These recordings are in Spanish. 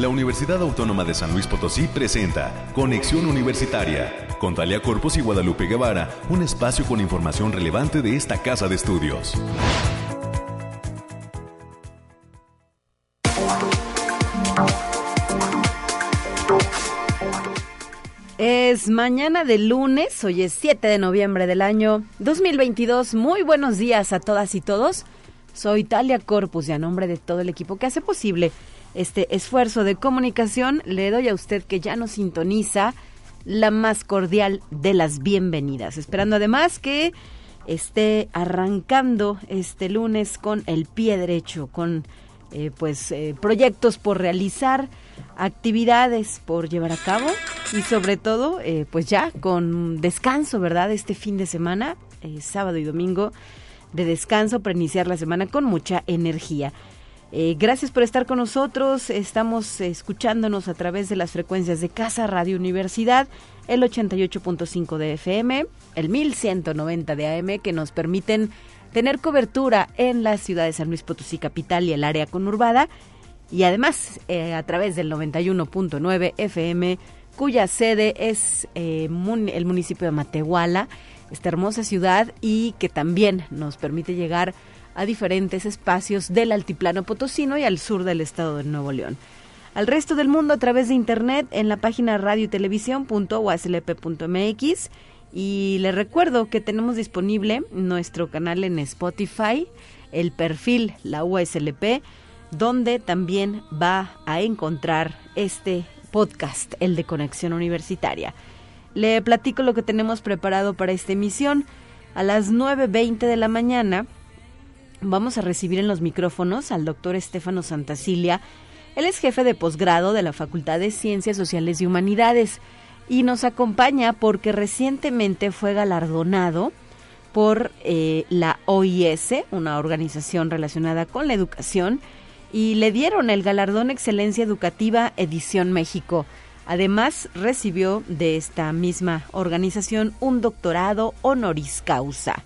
la Universidad Autónoma de San Luis Potosí presenta Conexión Universitaria con Talia Corpus y Guadalupe Guevara, un espacio con información relevante de esta casa de estudios. Es mañana de lunes, hoy es 7 de noviembre del año 2022. Muy buenos días a todas y todos. Soy Talia Corpus y a nombre de todo el equipo que hace posible este esfuerzo de comunicación, le doy a usted que ya nos sintoniza la más cordial de las bienvenidas. Esperando además que esté arrancando este lunes con el pie derecho, con eh, pues eh, proyectos por realizar, actividades por llevar a cabo y sobre todo eh, pues ya con descanso, ¿verdad? Este fin de semana, sábado y domingo de descanso para iniciar la semana con mucha energía. Gracias por estar con nosotros. Estamos escuchándonos a través de las frecuencias de Casa Radio Universidad, el 88.5 de FM, el 1190 de AM, que nos permiten tener cobertura en la ciudad de San Luis Potosí capital y el área conurbada y además eh, a través del 91.9 FM cuya sede es eh, el municipio de Matehuala, esta hermosa ciudad y que también nos permite llegar a diferentes espacios del altiplano potosino y al sur del estado de Nuevo León. Al resto del mundo a través de internet en la página radio y televisión.uaslp.mx y les recuerdo que tenemos disponible nuestro canal en Spotify, el perfil La USLP, donde también va a encontrar este podcast, el de Conexión Universitaria. Le platico lo que tenemos preparado para esta emisión. A las 9.20 de la mañana vamos a recibir en los micrófonos al doctor Estefano Santacilia. Él es jefe de posgrado de la Facultad de Ciencias Sociales y Humanidades y nos acompaña porque recientemente fue galardonado por eh, la OIS, una organización relacionada con la educación, y le dieron el galardón Excelencia Educativa Edición México. Además, recibió de esta misma organización un doctorado honoris causa.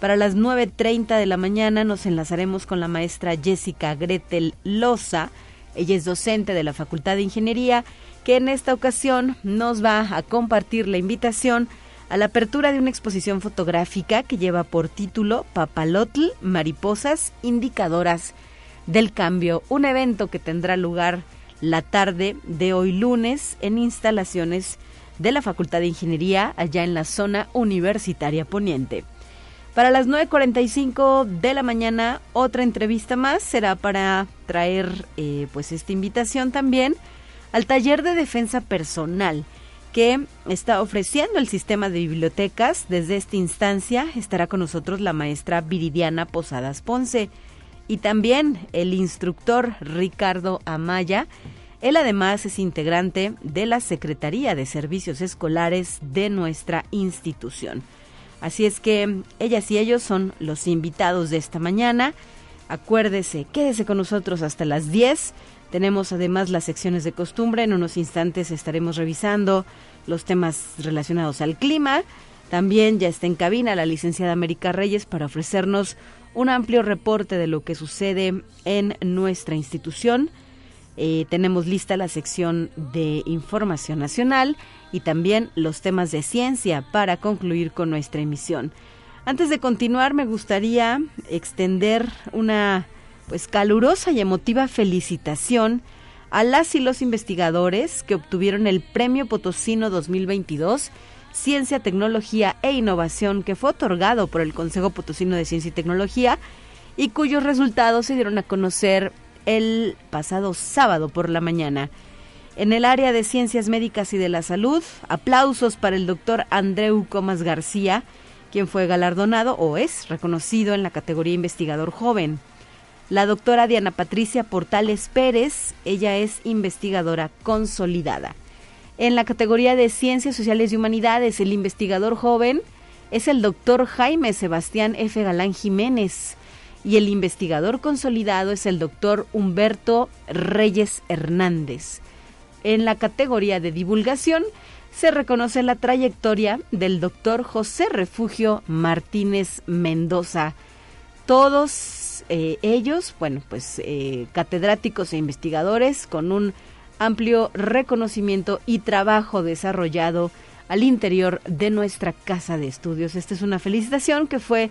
Para las 9.30 de la mañana nos enlazaremos con la maestra Jessica Gretel Loza. Ella es docente de la Facultad de Ingeniería que en esta ocasión nos va a compartir la invitación a la apertura de una exposición fotográfica que lleva por título Papalotl, Mariposas Indicadoras del Cambio, un evento que tendrá lugar la tarde de hoy lunes en instalaciones de la Facultad de Ingeniería allá en la zona universitaria poniente. Para las 9.45 de la mañana, otra entrevista más será para traer eh, pues esta invitación también al taller de defensa personal que está ofreciendo el sistema de bibliotecas. Desde esta instancia estará con nosotros la maestra Viridiana Posadas Ponce y también el instructor Ricardo Amaya. Él además es integrante de la Secretaría de Servicios Escolares de nuestra institución. Así es que ellas y ellos son los invitados de esta mañana. Acuérdese, quédese con nosotros hasta las 10 tenemos además las secciones de costumbre. En unos instantes estaremos revisando los temas relacionados al clima. También ya está en cabina la licenciada América Reyes para ofrecernos un amplio reporte de lo que sucede en nuestra institución. Eh, tenemos lista la sección de información nacional y también los temas de ciencia para concluir con nuestra emisión. Antes de continuar, me gustaría extender una pues calurosa y emotiva felicitación a las y los investigadores que obtuvieron el Premio Potosino 2022 Ciencia, Tecnología e Innovación que fue otorgado por el Consejo Potosino de Ciencia y Tecnología y cuyos resultados se dieron a conocer el pasado sábado por la mañana. En el área de ciencias médicas y de la salud, aplausos para el doctor Andreu Comas García, quien fue galardonado o es reconocido en la categoría investigador joven la doctora Diana Patricia Portales Pérez, ella es investigadora consolidada. En la categoría de Ciencias Sociales y Humanidades, el investigador joven es el doctor Jaime Sebastián F. Galán Jiménez y el investigador consolidado es el doctor Humberto Reyes Hernández. En la categoría de divulgación se reconoce la trayectoria del doctor José Refugio Martínez Mendoza. Todos eh, ellos, bueno, pues eh, catedráticos e investigadores con un amplio reconocimiento y trabajo desarrollado al interior de nuestra casa de estudios. Esta es una felicitación que fue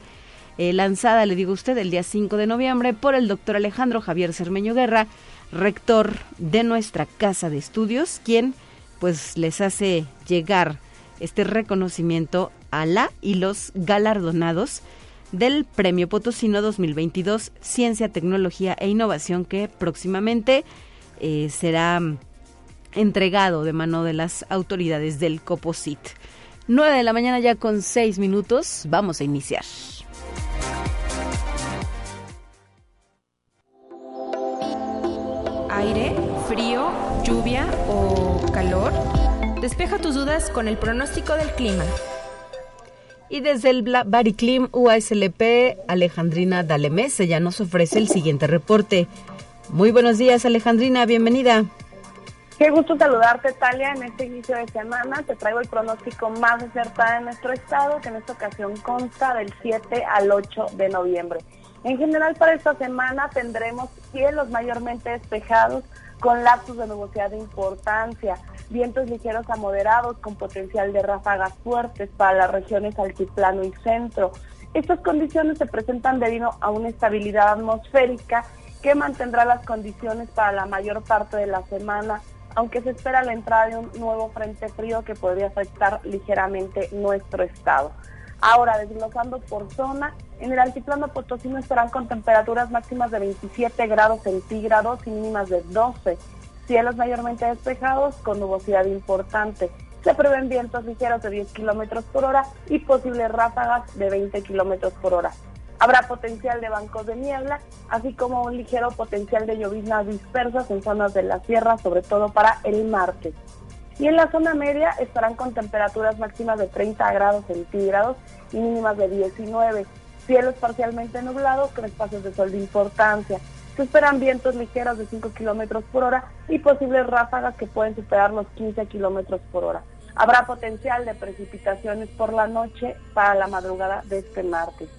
eh, lanzada, le digo a usted, el día 5 de noviembre por el doctor Alejandro Javier Cermeño Guerra, rector de nuestra casa de estudios, quien pues les hace llegar este reconocimiento a la y los galardonados del Premio Potosino 2022 Ciencia, Tecnología e Innovación que próximamente eh, será entregado de mano de las autoridades del COPOSIT. 9 de la mañana ya con 6 minutos, vamos a iniciar. Aire, frío, lluvia o calor. Despeja tus dudas con el pronóstico del clima. Y desde el Bariclim UASLP, Alejandrina Dalemés ya nos ofrece el siguiente reporte. Muy buenos días, Alejandrina, bienvenida. Qué gusto saludarte, Talia, en este inicio de semana. Te traigo el pronóstico más acertado de nuestro estado, que en esta ocasión consta del 7 al 8 de noviembre. En general, para esta semana tendremos cielos mayormente despejados con lapsos de nubosidad de importancia, vientos ligeros a moderados con potencial de ráfagas fuertes para las regiones altiplano y centro. Estas condiciones se presentan debido a una estabilidad atmosférica que mantendrá las condiciones para la mayor parte de la semana aunque se espera la entrada de un nuevo frente frío que podría afectar ligeramente nuestro estado. Ahora, desglosando por zona, en el altiplano potosino estarán con temperaturas máximas de 27 grados centígrados y mínimas de 12. Cielos mayormente despejados con nubosidad importante. Se prevén vientos ligeros de 10 kilómetros por hora y posibles ráfagas de 20 kilómetros por hora. Habrá potencial de bancos de niebla, así como un ligero potencial de lloviznas dispersas en zonas de la sierra, sobre todo para el martes. Y en la zona media estarán con temperaturas máximas de 30 grados centígrados y mínimas de 19. Cielos parcialmente nublados con espacios de sol de importancia. Se esperan vientos ligeros de 5 kilómetros por hora y posibles ráfagas que pueden superar los 15 kilómetros por hora. Habrá potencial de precipitaciones por la noche para la madrugada de este martes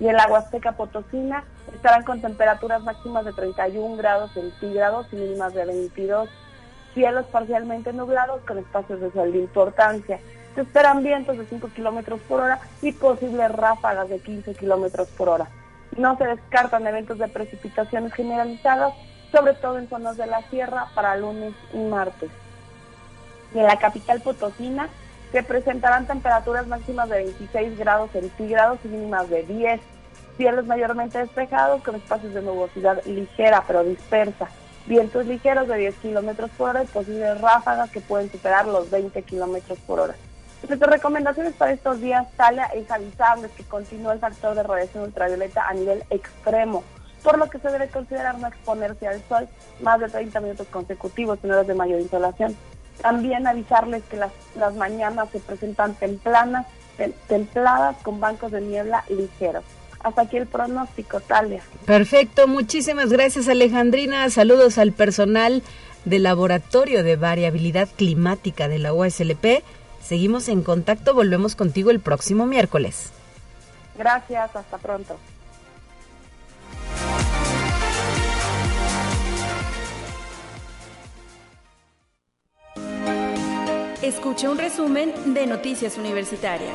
y en la Huasteca Potosina estarán con temperaturas máximas de 31 grados centígrados y mínimas de 22. Cielos parcialmente nublados con espacios de sol de importancia. Se esperan vientos de 5 kilómetros por hora y posibles ráfagas de 15 kilómetros por hora. No se descartan eventos de precipitaciones generalizadas, sobre todo en zonas de la sierra para lunes y martes. En la capital Potosina se presentarán temperaturas máximas de 26 grados centígrados y mínimas de 10. Cielos mayormente despejados con espacios de nubosidad ligera pero dispersa. Vientos ligeros de 10 kilómetros por hora y posibles ráfagas que pueden superar los 20 kilómetros por hora. Nuestras recomendaciones para estos días, Talia, es avisarles que continúa el factor de radiación ultravioleta a nivel extremo, por lo que se debe considerar no exponerse al sol más de 30 minutos consecutivos en horas de mayor insolación. También avisarles que las, las mañanas se presentan templanas, templadas con bancos de niebla ligeros. Hasta aquí el pronóstico, Talia. Perfecto, muchísimas gracias Alejandrina. Saludos al personal del Laboratorio de Variabilidad Climática de la USLP. Seguimos en contacto, volvemos contigo el próximo miércoles. Gracias, hasta pronto. Escuche un resumen de Noticias Universitarias.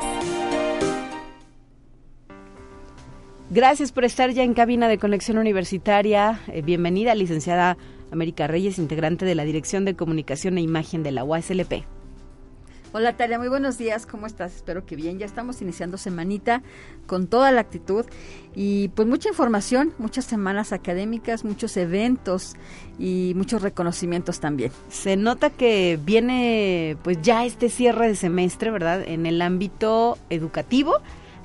Gracias por estar ya en cabina de Conexión Universitaria. Eh, bienvenida, licenciada América Reyes, integrante de la Dirección de Comunicación e Imagen de la UASLP. Hola Talia, muy buenos días, ¿cómo estás? Espero que bien, ya estamos iniciando semanita con toda la actitud y pues mucha información, muchas semanas académicas, muchos eventos y muchos reconocimientos también. Se nota que viene pues ya este cierre de semestre, ¿verdad? En el ámbito educativo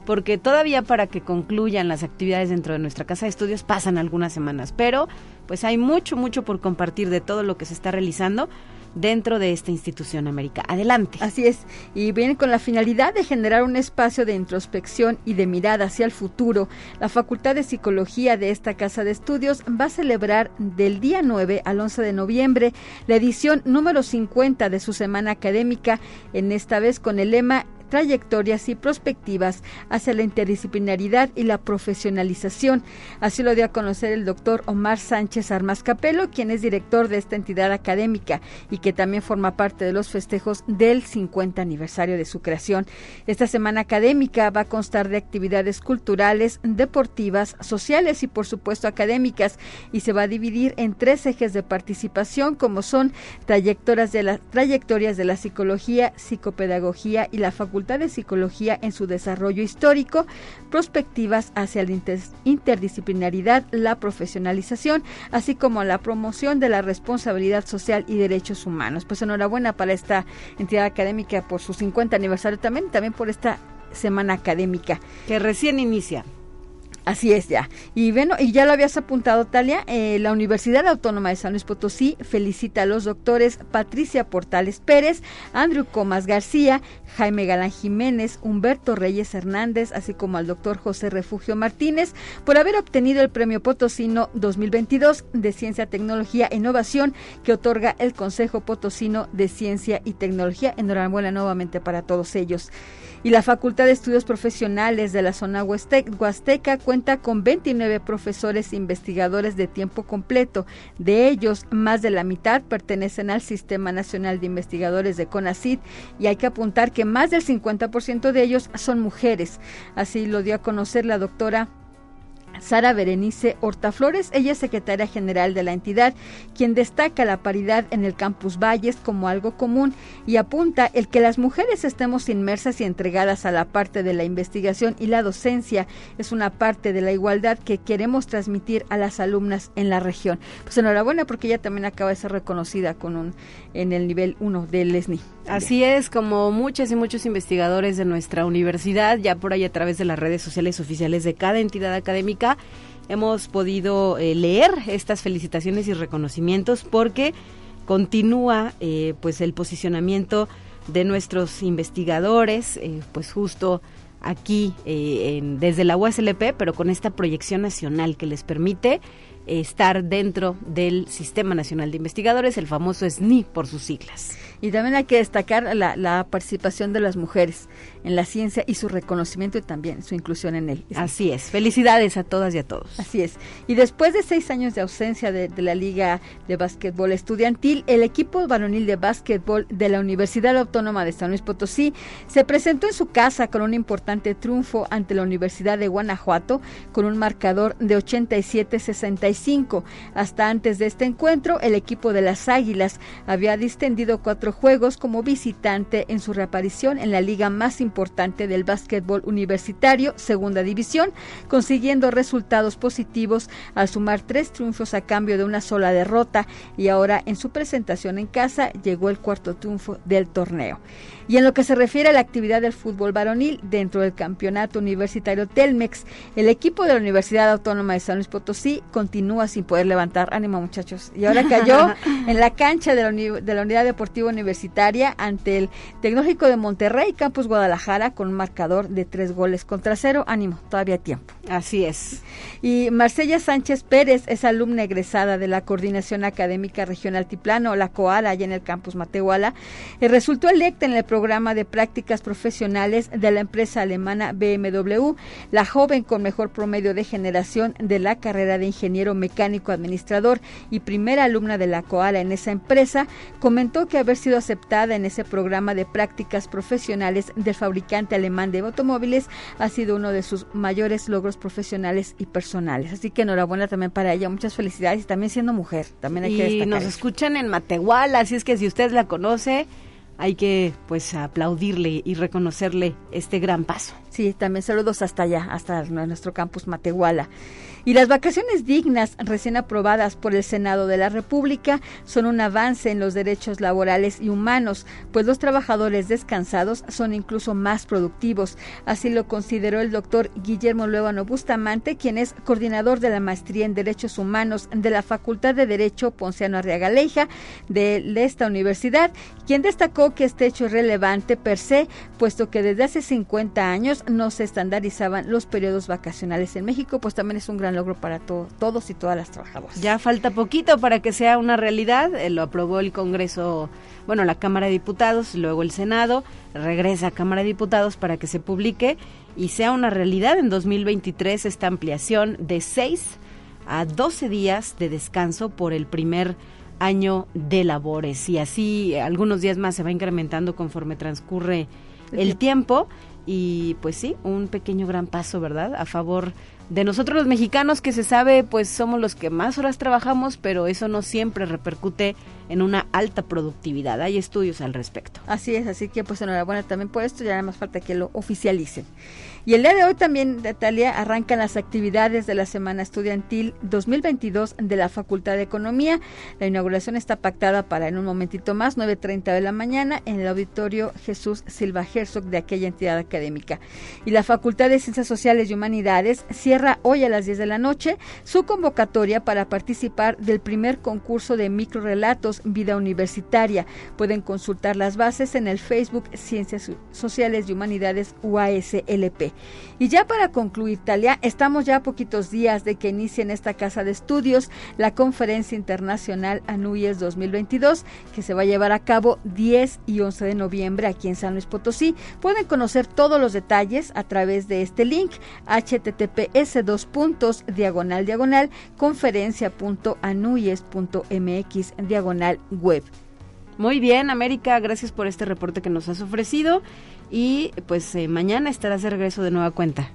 porque todavía para que concluyan las actividades dentro de nuestra casa de estudios pasan algunas semanas, pero pues hay mucho, mucho por compartir de todo lo que se está realizando dentro de esta institución América. Adelante. Así es, y viene con la finalidad de generar un espacio de introspección y de mirada hacia el futuro. La Facultad de Psicología de esta Casa de Estudios va a celebrar del día 9 al 11 de noviembre la edición número 50 de su semana académica, en esta vez con el lema trayectorias y perspectivas hacia la interdisciplinaridad y la profesionalización. Así lo dio a conocer el doctor Omar Sánchez Armas Capelo, quien es director de esta entidad académica y que también forma parte de los festejos del 50 aniversario de su creación. Esta semana académica va a constar de actividades culturales, deportivas, sociales y por supuesto académicas y se va a dividir en tres ejes de participación como son trayectorias de la, trayectorias de la psicología, psicopedagogía y la Facultad de Psicología en su desarrollo histórico, prospectivas hacia la interdisciplinaridad, la profesionalización, así como la promoción de la responsabilidad social y derechos humanos. Pues enhorabuena para esta entidad académica por su 50 aniversario también, también por esta semana académica. Que recién inicia. Así es ya. Y bueno, y ya lo habías apuntado, Talia, eh, la Universidad Autónoma de San Luis Potosí felicita a los doctores Patricia Portales Pérez, Andrew Comas García, Jaime Galán Jiménez, Humberto Reyes Hernández, así como al doctor José Refugio Martínez, por haber obtenido el Premio Potosino 2022 de Ciencia, Tecnología e Innovación que otorga el Consejo Potosino de Ciencia y Tecnología. Enhorabuena nuevamente para todos ellos y la Facultad de Estudios Profesionales de la zona huasteca cuenta con 29 profesores investigadores de tiempo completo. De ellos, más de la mitad pertenecen al Sistema Nacional de Investigadores de CONACID y hay que apuntar que más del 50% de ellos son mujeres. Así lo dio a conocer la doctora Sara Berenice Hortaflores, ella es secretaria general de la entidad, quien destaca la paridad en el campus Valles como algo común y apunta el que las mujeres estemos inmersas y entregadas a la parte de la investigación y la docencia es una parte de la igualdad que queremos transmitir a las alumnas en la región. Pues enhorabuena porque ella también acaba de ser reconocida con un en el nivel 1 del ESNI. Así es, como muchas y muchos investigadores de nuestra universidad, ya por ahí a través de las redes sociales oficiales de cada entidad académica, hemos podido eh, leer estas felicitaciones y reconocimientos porque continúa eh, pues el posicionamiento de nuestros investigadores, eh, pues justo aquí desde la USLP, pero con esta proyección nacional que les permite estar dentro del Sistema Nacional de Investigadores, el famoso SNI por sus siglas. Y también hay que destacar la, participación de las mujeres en la ciencia y su reconocimiento y también su inclusión en él. Así es. Felicidades a todas y a todos. Así es. Y después de seis años de ausencia de, la Liga de Básquetbol Estudiantil, el equipo varonil de básquetbol de la Universidad Autónoma de San Luis Potosí se presentó en su casa con un importante triunfo ante la Universidad de Guanajuato con un marcador de 87-65. Hasta antes de este encuentro, el equipo de las Águilas había distendido cuatro juegos como visitante en su reaparición en la liga más importante del básquetbol universitario, segunda división, consiguiendo resultados positivos al sumar tres triunfos a cambio de una sola derrota y ahora en su presentación en casa llegó el cuarto triunfo del torneo. Y en lo que se refiere a la actividad del fútbol varonil dentro del campeonato universitario Telmex, el equipo de la Universidad Autónoma de San Luis Potosí continúa sin poder levantar ánimo, muchachos. Y ahora cayó en la cancha de la, de la Unidad Deportiva Universitaria ante el Tecnológico de Monterrey, Campus Guadalajara, con un marcador de tres goles contra cero. Ánimo, todavía tiempo. Así es. Y Marcella Sánchez Pérez es alumna egresada de la Coordinación Académica Regional Tiplano, la COALA, allá en el campus Matehuala. Eh, resultó electa en el programa de prácticas profesionales de la empresa alemana BMW, la joven con mejor promedio de generación de la carrera de ingeniero mecánico administrador y primera alumna de la COALA en esa empresa, comentó que haber sido aceptada en ese programa de prácticas profesionales del fabricante alemán de automóviles ha sido uno de sus mayores logros profesionales y personales. Así que enhorabuena también para ella, muchas felicidades y también siendo mujer, también hay que Y nos escuchan en Matehuala, así es que si usted la conoce, hay que pues aplaudirle y reconocerle este gran paso. Sí, también saludos hasta allá, hasta nuestro campus Matehuala. Y las vacaciones dignas recién aprobadas por el Senado de la República son un avance en los derechos laborales y humanos, pues los trabajadores descansados son incluso más productivos. Así lo consideró el doctor Guillermo Luevano Bustamante, quien es coordinador de la maestría en Derechos Humanos de la Facultad de Derecho Ponciano Arriaga Leija de esta universidad, quien destacó que este hecho es relevante per se, puesto que desde hace 50 años no se estandarizaban los periodos vacacionales en México, pues también es un gran gran logro para todos y todas las trabajadoras. Ya falta poquito para que sea una realidad. Eh, lo aprobó el Congreso, bueno, la Cámara de Diputados, luego el Senado, regresa a Cámara de Diputados para que se publique y sea una realidad en 2023 esta ampliación de 6 a 12 días de descanso por el primer año de labores y así algunos días más se va incrementando conforme transcurre el tiempo y pues sí, un pequeño gran paso, ¿verdad? A favor de nosotros los mexicanos que se sabe, pues somos los que más horas trabajamos, pero eso no siempre repercute en una alta productividad. Hay estudios al respecto. Así es, así que pues enhorabuena también por esto, ya nada más falta que lo oficialicen. Y el día de hoy también, Natalia, arrancan las actividades de la Semana Estudiantil 2022 de la Facultad de Economía. La inauguración está pactada para en un momentito más, 9.30 de la mañana, en el auditorio Jesús Silva Herzog de aquella entidad académica. Y la Facultad de Ciencias Sociales y Humanidades cierra hoy a las 10 de la noche su convocatoria para participar del primer concurso de microrelatos Vida Universitaria. Pueden consultar las bases en el Facebook Ciencias Sociales y Humanidades UASLP. Y ya para concluir, Talia, estamos ya a poquitos días de que inicie en esta casa de estudios la Conferencia Internacional ANUYES 2022, que se va a llevar a cabo 10 y 11 de noviembre aquí en San Luis Potosí. Pueden conocer todos los detalles a través de este link https dos puntos diagonal diagonal conferencia.anuyes.mx diagonal web. Muy bien, América, gracias por este reporte que nos has ofrecido y pues eh, mañana estarás de regreso de nueva cuenta.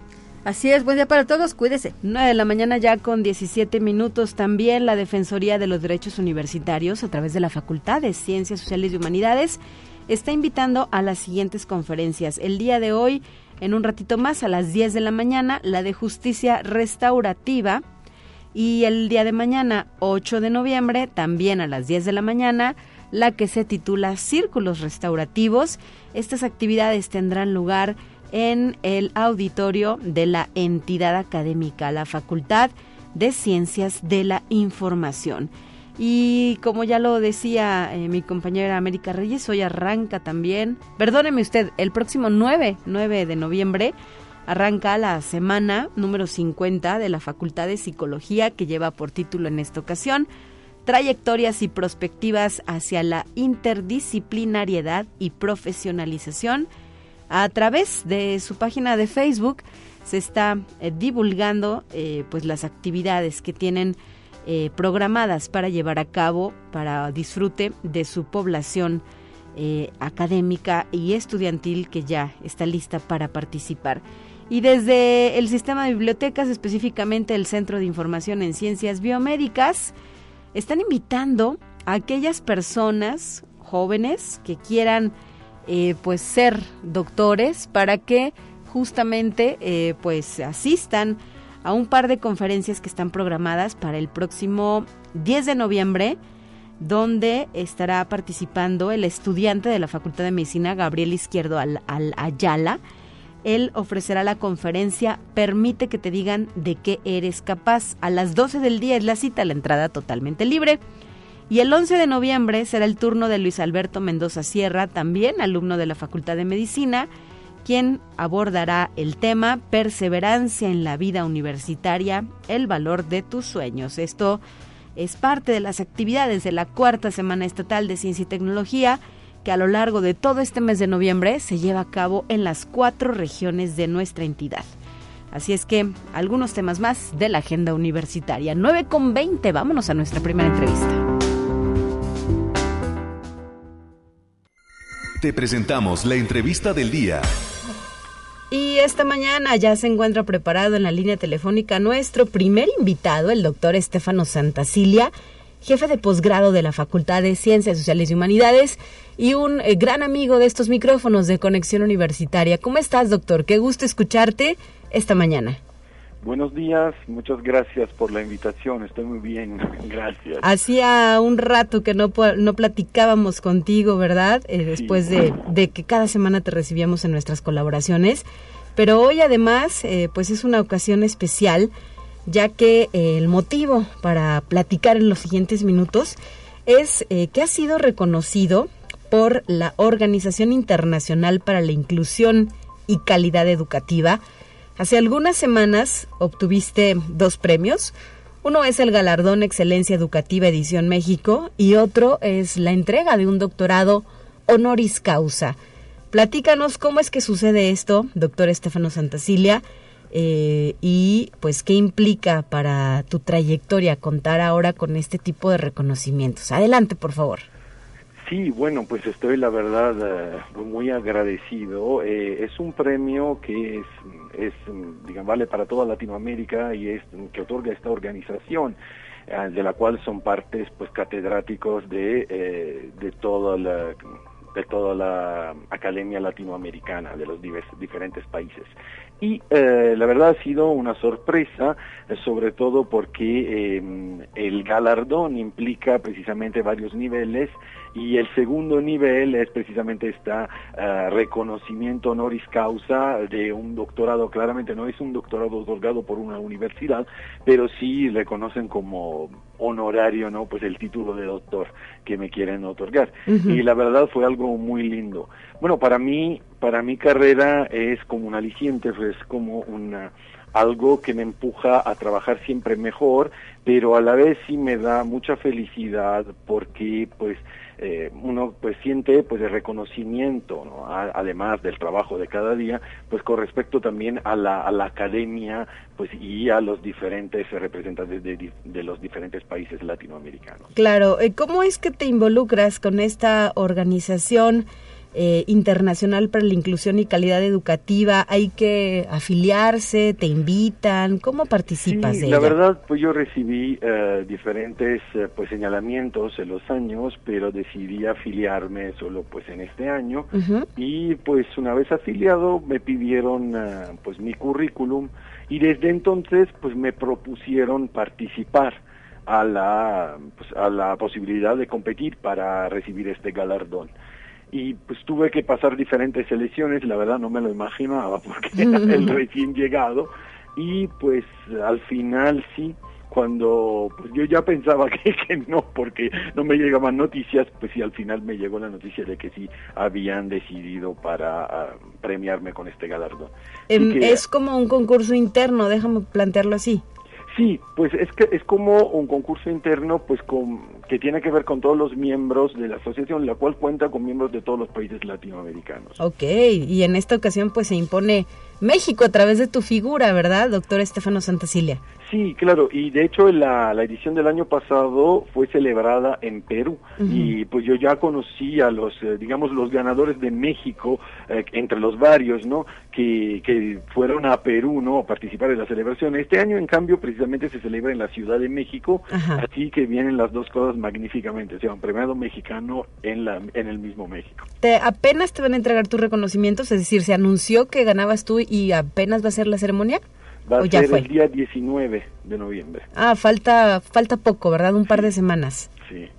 Así es, buen día para todos, cuídese. 9 de la mañana ya con 17 minutos también la Defensoría de los Derechos Universitarios a través de la Facultad de Ciencias Sociales y Humanidades está invitando a las siguientes conferencias. El día de hoy, en un ratito más, a las 10 de la mañana, la de Justicia Restaurativa. Y el día de mañana, 8 de noviembre, también a las 10 de la mañana, la que se titula Círculos Restaurativos. Estas actividades tendrán lugar en el auditorio de la entidad académica, la Facultad de Ciencias de la Información. Y como ya lo decía eh, mi compañera América Reyes, hoy arranca también, perdóneme usted, el próximo 9, 9 de noviembre, arranca la semana número 50 de la Facultad de Psicología que lleva por título en esta ocasión trayectorias y perspectivas hacia la interdisciplinariedad y profesionalización. A través de su página de Facebook se está eh, divulgando eh, pues las actividades que tienen eh, programadas para llevar a cabo para disfrute de su población académica y estudiantil que ya está lista para participar. Y desde el sistema de bibliotecas, específicamente el Centro de Información en Ciencias Biomédicas, están invitando a aquellas personas jóvenes que quieran eh, pues ser doctores para que justamente eh, pues asistan a un par de conferencias que están programadas para el próximo 10 de noviembre donde estará participando el estudiante de la Facultad de Medicina Gabriel Izquierdo al, al Ayala. Él ofrecerá la conferencia Permite que te digan de qué eres capaz. A las 12 del día es la cita, la entrada totalmente libre. Y el 11 de noviembre será el turno de Luis Alberto Mendoza Sierra, también alumno de la Facultad de Medicina, quien abordará el tema Perseverancia en la vida universitaria, el valor de tus sueños. Esto es parte de las actividades de la cuarta Semana Estatal de Ciencia y Tecnología que a lo largo de todo este mes de noviembre se lleva a cabo en las cuatro regiones de nuestra entidad. Así es que algunos temas más de la agenda universitaria. 9 con 20, vámonos a nuestra primera entrevista. Te presentamos la entrevista del día. Y esta mañana ya se encuentra preparado en la línea telefónica nuestro primer invitado, el doctor Estefano Santacilia, jefe de posgrado de la Facultad de Ciencias Sociales y Humanidades y un eh, gran amigo de estos micrófonos de Conexión Universitaria. ¿Cómo estás, doctor? Qué gusto escucharte esta mañana. Buenos días, muchas gracias por la invitación, estoy muy bien, gracias. Hacía un rato que no, no platicábamos contigo, ¿verdad? Eh, después de, de, que cada semana te recibíamos en nuestras colaboraciones, pero hoy además, eh, pues es una ocasión especial ya que eh, el motivo para platicar en los siguientes minutos es eh, que ha sido reconocido por la Organización Internacional para la Inclusión y Calidad Educativa Hace algunas semanas obtuviste dos premios. Uno es el galardón Excelencia Educativa Edición México y otro es la entrega de un doctorado honoris causa. Platícanos cómo es que sucede esto, doctor Estefano Santacilia, eh, y pues qué implica para tu trayectoria contar ahora con este tipo de reconocimientos. Adelante, por favor. Sí, bueno, pues estoy la verdad eh, muy agradecido. Eh, es un premio que es, es, vale para toda Latinoamérica y es que otorga esta organización de la cual son partes pues catedráticos de, de toda la de toda la academia latinoamericana de los diferentes países. Y eh, la verdad ha sido una sorpresa, eh, sobre todo porque em, el galardón implica precisamente varios niveles y el segundo nivel es precisamente este reconocimiento honoris causa de un doctorado. Claramente no es un doctorado otorgado por una universidad, pero sí reconocen como honorario, ¿no? Pues el título de doctor que me quieren otorgar. Y la verdad fue algo muy lindo. Bueno, para mí, para mi carrera es como un aliciente, es como una algo que me empuja a trabajar siempre mejor, pero a la vez sí me da mucha felicidad porque pues eh, uno pues siente pues el reconocimiento ¿no? además del trabajo de cada día pues con respecto también a la, a la academia pues y a los diferentes representantes de, de, los diferentes países latinoamericanos claro eh, cómo es que te involucras con esta organización eh, internacional para la inclusión y calidad educativa, hay que afiliarse, te invitan, ¿cómo participas sí, La verdad, pues yo recibí eh, diferentes eh, pues señalamientos en los años, pero decidí afiliarme solo pues en este año. Y pues una vez afiliado me pidieron pues mi currículum y desde entonces pues me propusieron participar a la pues, a la posibilidad de competir para recibir este galardón y pues tuve que pasar diferentes elecciones, la verdad no me lo imaginaba porque era el recién llegado y pues al final sí, cuando pues yo ya pensaba que, que, no, porque no me llegaban noticias, pues sí, al final me llegó la noticia de que sí habían decidido para ah, premiarme con este galardón. Em, es como un concurso interno, déjame plantearlo así. Sí, pues es que es como un concurso interno, pues con, que tiene que ver con todos los miembros de la asociación, la cual cuenta con miembros de todos los países latinoamericanos. Ok, y en esta ocasión pues se impone México a través de tu figura, ¿verdad, doctor Estefano Santacilia? Sí, claro, y de hecho la, la edición del año pasado fue celebrada en Perú y pues yo ya conocí a los, eh, digamos, los ganadores de México, eh, entre los varios, ¿no? Que, que fueron a Perú, ¿no? A participar en la celebración. Este año, en cambio, precisamente se celebra en la Ciudad de México, así que vienen las dos cosas magníficamente, o sea, un premiado mexicano en, la, en el mismo México. Te, apenas te van a entregar tus reconocimientos, es decir, se anunció que ganabas tú y apenas va a ser la ceremonia. Va a ser el día 19 de noviembre. Ah, falta, falta poco, ¿verdad? Un par de semanas. Sí.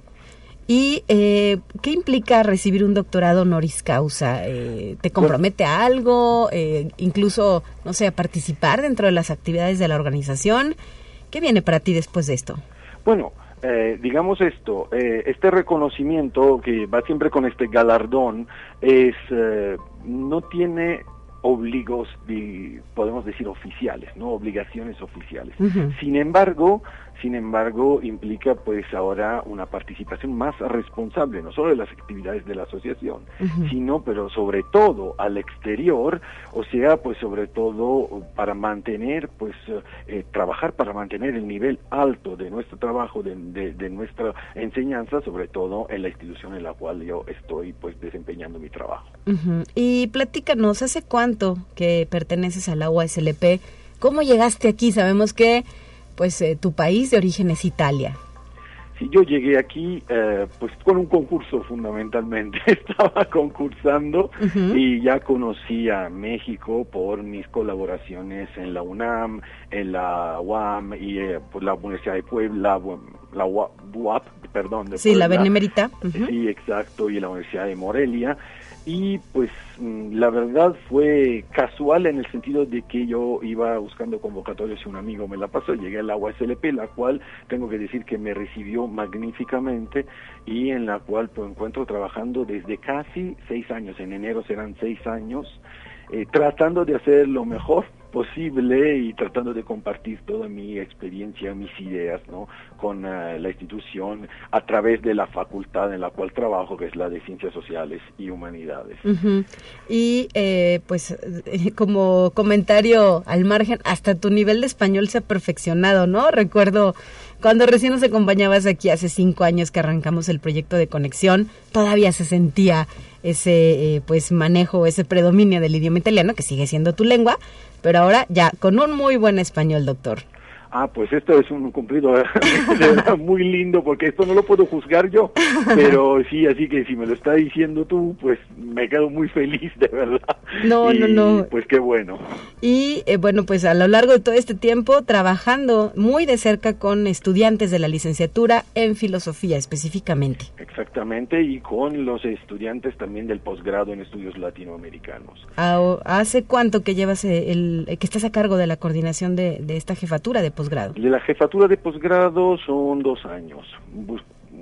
¿Y eh, qué implica recibir un doctorado honoris causa? Eh, ¿Te compromete a algo? Eh, incluso, no sé, a participar dentro de las actividades de la organización. ¿Qué viene para ti después de esto? Bueno, eh, digamos esto, eh, este reconocimiento que va siempre con este galardón es eh, no tiene obligos, podemos decir, oficiales, ¿no? Obligaciones oficiales. Sin embargo, sin embargo, implica pues ahora una participación más responsable, no solo de las actividades de la asociación, sino, pero sobre todo al exterior, o sea, pues sobre todo para mantener, pues eh, trabajar para mantener el nivel alto de nuestro trabajo, de, de, nuestra enseñanza, sobre todo en la institución en la cual yo estoy pues desempeñando mi trabajo. Y platícanos, ¿hace cuánto que perteneces a la UASLP? ¿Cómo llegaste aquí? Sabemos que pues eh, tu país de origen es Italia. Sí, yo llegué aquí eh, pues con un concurso fundamentalmente. Estaba concursando y ya conocí a México por mis colaboraciones en la UNAM, en la UAM y eh, por la Universidad de Puebla, la UAP, perdón. De sí, la Benemérita. Sí, exacto, y la Universidad de Morelia y pues mm, la verdad fue casual en el sentido de que yo iba buscando convocatorias y un amigo me la pasó, llegué a la USLP, la cual tengo que decir que me recibió magníficamente y en la cual pues, encuentro trabajando desde casi seis años, en enero serán seis años, eh, tratando de hacer lo mejor posible y tratando de compartir toda mi experiencia, mis ideas, ¿no? Con eh, la institución a través de la facultad en la cual trabajo, que es la de Ciencias Sociales y Humanidades. Y eh, pues como comentario al margen, hasta tu nivel de español se ha perfeccionado, ¿no? Recuerdo cuando recién nos acompañabas aquí hace cinco años que arrancamos el proyecto de conexión, todavía se sentía ese eh, pues manejo, ese predominio del idioma italiano, que sigue siendo tu lengua, pero ahora ya con un muy buen español, doctor. Ah, pues esto es un cumplido muy lindo porque esto no lo puedo juzgar yo, pero sí, así que si me lo está diciendo tú, pues me quedo muy feliz, de verdad. No, no, no. Pues qué bueno. Y eh, bueno, pues a lo largo de todo este tiempo trabajando muy de cerca con estudiantes de la licenciatura en filosofía específicamente. Exactamente, y con los estudiantes también del posgrado en estudios latinoamericanos. ¿Hace cuánto que llevas eh, el, que estás a cargo de la coordinación de, de esta jefatura de posgrado? De la jefatura de posgrado son dos años,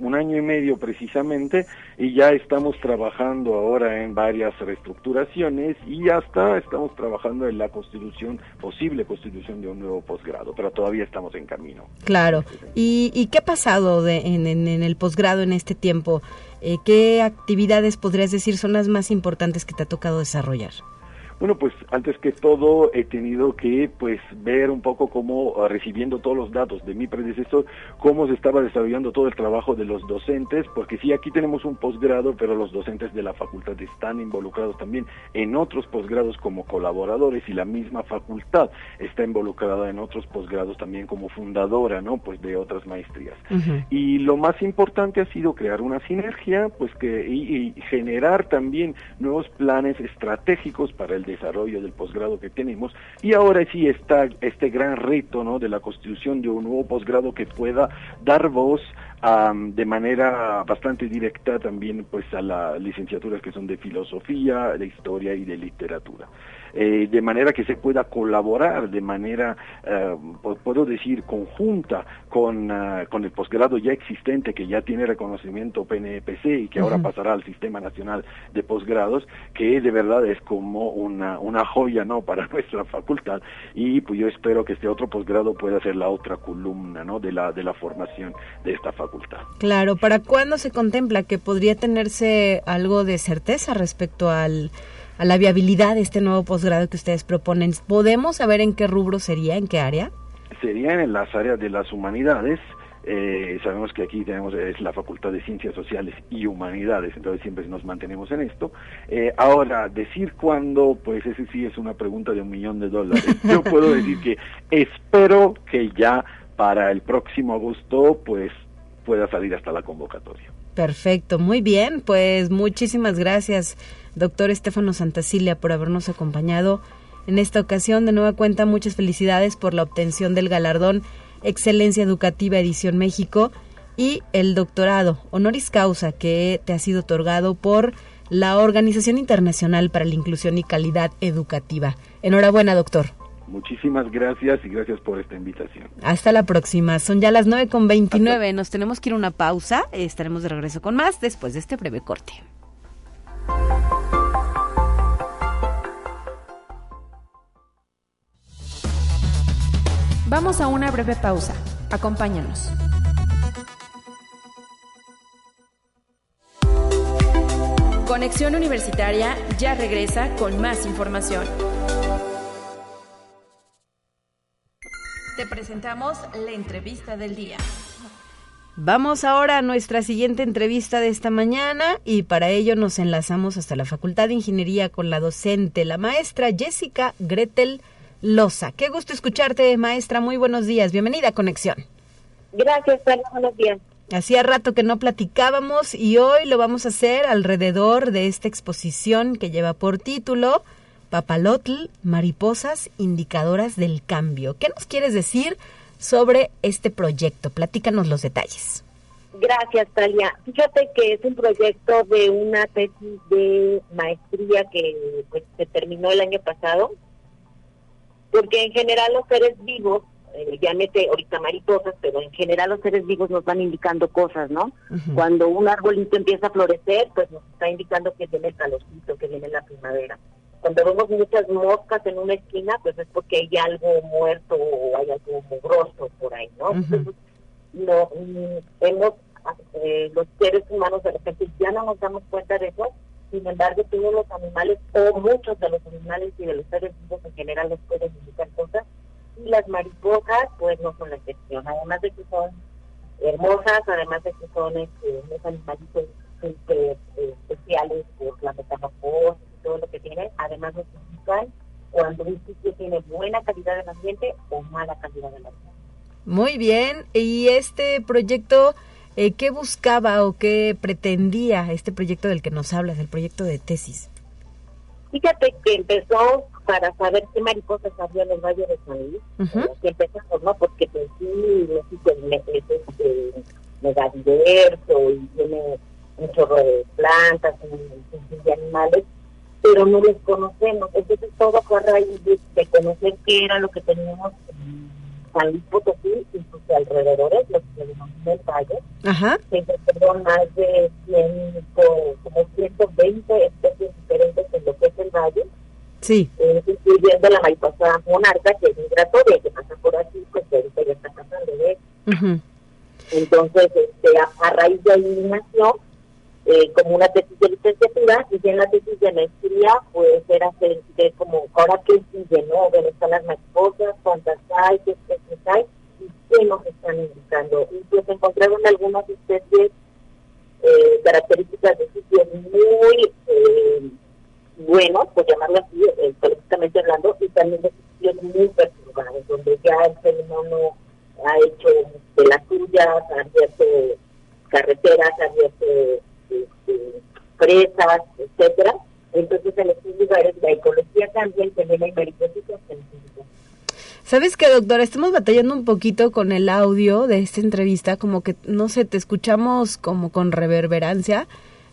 un año y medio precisamente, y ya estamos trabajando ahora en varias reestructuraciones y hasta estamos trabajando en la constitución, posible constitución de un nuevo posgrado, pero todavía estamos en camino. Claro. ¿Y, qué ha pasado en, el posgrado en este tiempo? Eh, ¿Qué actividades podrías decir son las más importantes que te ha tocado desarrollar? Bueno, pues antes que todo he tenido que pues ver un poco cómo ah, recibiendo todos los datos de mi predecesor, cómo se estaba desarrollando todo el trabajo de los docentes, porque sí aquí tenemos un posgrado, pero los docentes de la facultad están involucrados también en otros posgrados como colaboradores y la misma facultad está involucrada en otros posgrados también como fundadora, ¿no? Pues de otras maestrías. Y lo más importante ha sido crear una sinergia, pues que y generar también nuevos planes estratégicos para el desarrollo del posgrado que tenemos y ahora sí está este gran reto ¿no? de la constitución de un nuevo posgrado que pueda dar voz de manera bastante directa también pues a las licenciaturas que son de filosofía, de historia y de literatura. Eh, de manera que se pueda colaborar de manera, eh, puedo decir, conjunta con, ah, con el posgrado ya existente que ya tiene reconocimiento PNPC y que ahora pasará al Sistema Nacional de Posgrados, que de verdad es como una, una joya ¿no? para nuestra facultad y pues yo espero que este otro posgrado pueda ser la otra columna ¿no? de, la, de la formación de esta facultad. Claro, ¿para cuándo se contempla que podría tenerse algo de certeza respecto al a la viabilidad de este nuevo posgrado que ustedes proponen. ¿Podemos saber en qué rubro sería, en qué área? Sería en las áreas de las humanidades. Eh, sabemos que aquí tenemos es la Facultad de Ciencias Sociales y Humanidades, entonces siempre nos mantenemos en esto. Eh, ahora, decir cuándo, pues ese sí es una pregunta de un millón de dólares. Yo puedo decir que espero que ya para el próximo agosto, pues pueda salir hasta la convocatoria. Perfecto, muy bien, pues muchísimas gracias, doctor Estefano Santacilia, por habernos acompañado en esta ocasión. De nueva cuenta, muchas felicidades por la obtención del galardón Excelencia Educativa Edición México y el doctorado honoris causa que te ha sido otorgado por la Organización Internacional para la Inclusión y Calidad Educativa. Enhorabuena, doctor. Muchísimas gracias y gracias por esta invitación. Hasta la próxima. Son ya las 9 con 29. Nos tenemos que ir a una pausa. Estaremos de regreso con más después de este breve corte. Vamos a una breve pausa. Acompáñanos. Conexión Universitaria ya regresa con más información. Te presentamos la entrevista del día. Vamos ahora a nuestra siguiente entrevista de esta mañana y para ello nos enlazamos hasta la Facultad de Ingeniería con la docente, la maestra Jessica Gretel Loza. Qué gusto escucharte, maestra. Muy buenos días. Bienvenida a Conexión. Gracias, Carlos. Buenos días. Hacía rato que no platicábamos y hoy lo vamos a hacer alrededor de esta exposición que lleva por título Papalotl, mariposas indicadoras del cambio. ¿Qué nos quieres decir sobre este proyecto? Platícanos los detalles. Gracias, Talia. Fíjate que es un proyecto de una tesis de maestría que pues, se terminó el año pasado, porque en general los seres vivos, eh, ya mete ahorita mariposas, pero en general los seres vivos nos van indicando cosas, ¿no? Cuando un arbolito empieza a florecer, pues nos está indicando que viene el calorcito, que viene la primavera. Cuando vemos muchas moscas en una esquina, pues es porque hay algo muerto o hay algo mugroso por ahí, ¿no? Entonces, no, mm, hemos, eh, los seres humanos de repente ya no nos damos cuenta de eso, sin embargo todos los animales o muchos de los animales y de los seres vivos en general les pueden indicar cosas. Y las mariposas pues no son la excepción, además de que son hermosas, además de que son este, unos animalitos este, eh, especiales por la metamorfosis y todo lo que tienen, además nos indican cuando un sitio tiene buena calidad del ambiente o mala calidad del ambiente. Muy bien, y este proyecto, eh, ¿qué buscaba o qué pretendía este proyecto del que nos hablas, el proyecto de tesis? Fíjate que empezó para saber qué mariposas había en el Valle de San Luis, que empezamos, ¿no? Porque pues sí, México es, es este, mega diverso y tiene un chorro de plantas, sinfín de animales, pero no los conocemos. Entonces todo fue a raíz de, de conocer qué era lo que teníamos en San Luis Potosí y sus alrededores, lo que se denomina el Valle, Ajá, se encontraron más de 100, co- como 120 especies diferentes en lo que es el valle, sí. eh, incluyendo la mariposa monarca, que es migratoria, que pasa por aquí, pues que ahorita ya está pasando de Ujú. Entonces, este, a, a raíz de ahí nació eh, como una tesis de licenciatura, y en la tesis de maestría, pues era hacer como, ahora que sigue, ¿no? ¿Dónde están las mariposas? ¿Cuántas hay? ¿Qué especies hay? ¿Y qué nos están indicando? Y pues encontraron algunas especies eh, características de sitios muy eh, buenos, por llamarlo así, eh, políticamente hablando, y también de sitios muy perturbados, donde ya el ser ha hecho de las suyas, ha abierto carreteras, ha abierto presas, etcétera. Entonces, en estos lugares la ecología cambia y también hay maripositas. ¿Sabes qué, doctora? Estamos batallando un poquito con el audio de esta entrevista, como que, no sé, te escuchamos como con reverberancia.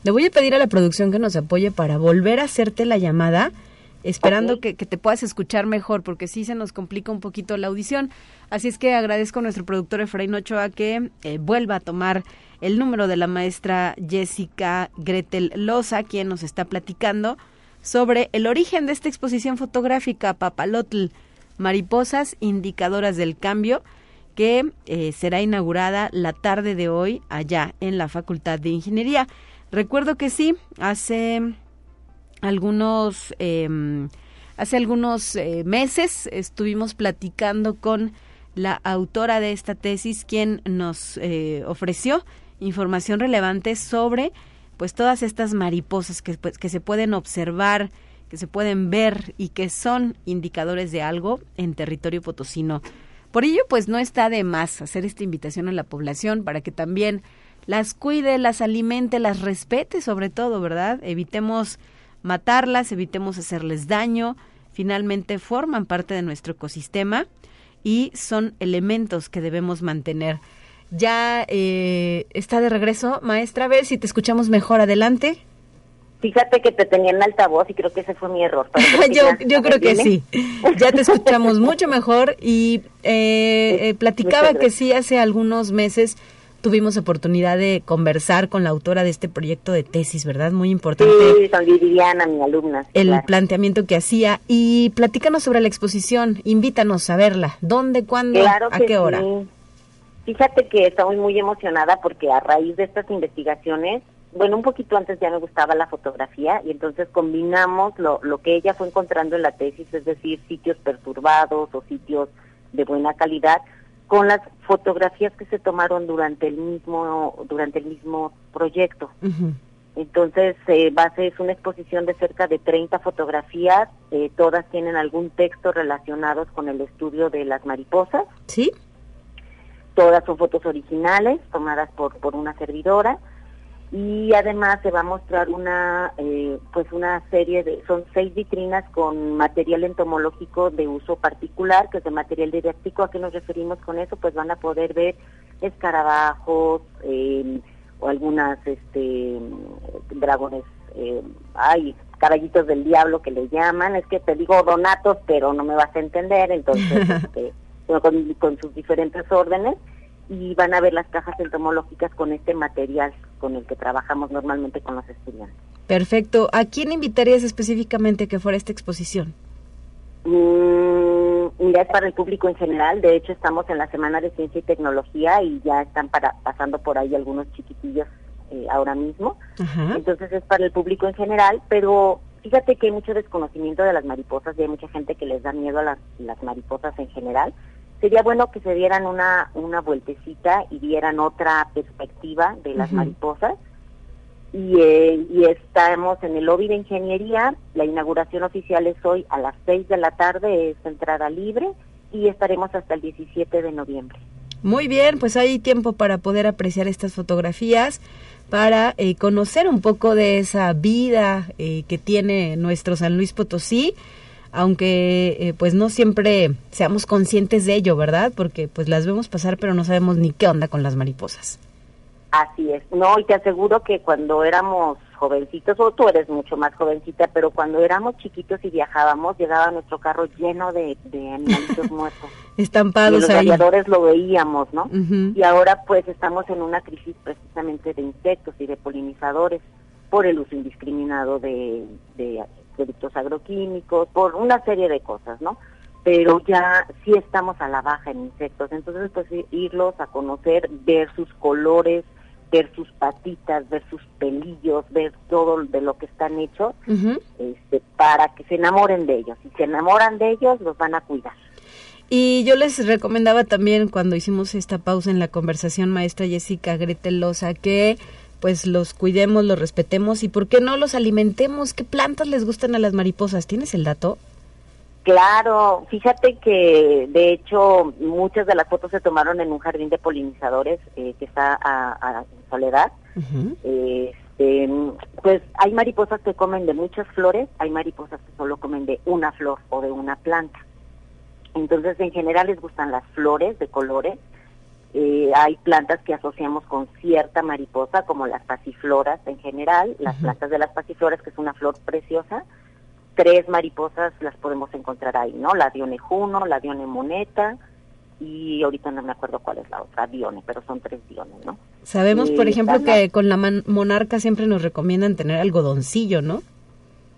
Le voy a pedir a la producción que nos apoye para volver a hacerte la llamada, esperando que te puedas escuchar mejor, porque sí se nos complica un poquito la audición. Así es que agradezco a nuestro productor Efraín Ochoa que eh, vuelva a tomar el número de la maestra Jessica Gretel Loza, quien nos está platicando sobre el origen de esta exposición fotográfica Papalotl, Mariposas Indicadoras del Cambio, que eh, será inaugurada la tarde de hoy allá en la Facultad de Ingeniería. Recuerdo que sí, hace algunos, eh, hace algunos eh, meses estuvimos platicando con la autora de esta tesis, quien nos eh, ofreció información relevante sobre pues todas estas mariposas que, pues, que se pueden observar, que se pueden ver y que son indicadores de algo en territorio potosino. Por ello, pues no está de más hacer esta invitación a la población para que también las cuide, las alimente, las respete sobre todo, ¿verdad? Evitemos matarlas, evitemos hacerles daño, finalmente forman parte de nuestro ecosistema y son elementos que debemos mantener. Ya eh, está de regreso, maestra, a ver si te escuchamos mejor adelante. Fíjate que te tenía en altavoz y creo que ese fue mi error. yo, yo creo que sí. Ya te escuchamos mucho mejor y eh, eh, platicaba que sí, hace algunos meses tuvimos oportunidad de conversar con la autora de este proyecto de tesis, ¿verdad? Muy importante Sí, son Viviana, mi alumna. el claro. planteamiento que hacía y platícanos sobre la exposición, invítanos a verla. ¿Dónde, cuándo, Claro a qué hora? sí. Fíjate que estoy muy emocionada porque a raíz de estas investigaciones, bueno, un poquito antes ya me gustaba la fotografía y entonces combinamos lo, lo que ella fue encontrando en la tesis, es decir, sitios perturbados o sitios de buena calidad, con las fotografías que se tomaron durante el mismo durante el mismo proyecto. Entonces, eh, base es una exposición de cerca de 30 fotografías, eh, todas tienen algún texto relacionados con el estudio de las mariposas, ¿Sí? Todas son fotos originales tomadas por, por una servidora y además se va a mostrar una eh, pues una serie de son seis vitrinas con material entomológico de uso particular que es de material didáctico. A qué nos referimos con eso pues van a poder ver escarabajos eh, o algunas este dragones eh, ay caballitos del diablo que le llaman. Es que te digo donatos pero no me vas a entender entonces este, con, con sus diferentes órdenes y van a ver las cajas entomológicas con este material con el que trabajamos normalmente con los estudiantes. Perfecto. ¿A quién invitarías específicamente que fuera esta exposición? Mm, mira, es para el público en general. De hecho, estamos en la Semana de Ciencia y Tecnología y ya están para, pasando por ahí algunos chiquitillos eh, ahora mismo. Entonces es para el público en general, pero fíjate que hay mucho desconocimiento de las mariposas y hay mucha gente que les da miedo a las, las mariposas en general. Sería bueno que se dieran una, una vueltecita y dieran otra perspectiva de las mariposas y, eh, y, estamos en el lobby de ingeniería. La inauguración oficial es hoy a las 6 de la tarde, es entrada libre y estaremos hasta el 17 de noviembre. Muy bien, pues hay tiempo para poder apreciar estas fotografías, para eh, conocer un poco de esa vida eh, que tiene nuestro San Luis Potosí, aunque pues no siempre seamos conscientes de ello, ¿verdad? Porque pues las vemos pasar pero no sabemos ni qué onda con las mariposas. Así es. No, y te aseguro que cuando éramos jovencitos, o tú eres mucho más jovencita, pero cuando éramos chiquitos y viajábamos, llegaba nuestro carro lleno de, de animalitos muertos. Estampados y los ahí. lo veíamos, ¿no? Y ahora pues estamos en una crisis precisamente de insectos y de polinizadores por el uso indiscriminado de, de productos agroquímicos, por una serie de cosas, ¿no? pero ya sí estamos a la baja en insectos. Entonces, pues irlos a conocer, ver sus colores, ver sus patitas, ver sus pelillos, ver todo de lo que están hechos, este, para que se enamoren de ellos. Si se enamoran de ellos, los van a cuidar. Y yo les recomendaba también cuando hicimos esta pausa en la conversación, maestra Jessica Gretelosa, que pues los cuidemos, los respetemos y por qué no los alimentemos. ¿Qué plantas les gustan a las mariposas? ¿Tienes el dato? Claro, fíjate que de hecho muchas de las fotos se tomaron en un jardín de polinizadores eh, que está a, Soledad. Este, pues hay mariposas que comen de muchas flores, hay mariposas que solo comen de una flor o de una planta. Entonces en general les gustan las flores de colores. Eh, hay plantas que asociamos con cierta mariposa, como las pasifloras en general, las plantas de las pasifloras, que es una flor preciosa tres mariposas las podemos encontrar ahí, ¿no? La Dione Juno, la Dione Moneta y ahorita no me acuerdo cuál es la otra, Dione, pero son tres Diones, ¿no? Sabemos, por ejemplo, que con la monarca siempre nos recomiendan tener algodoncillo, ¿no?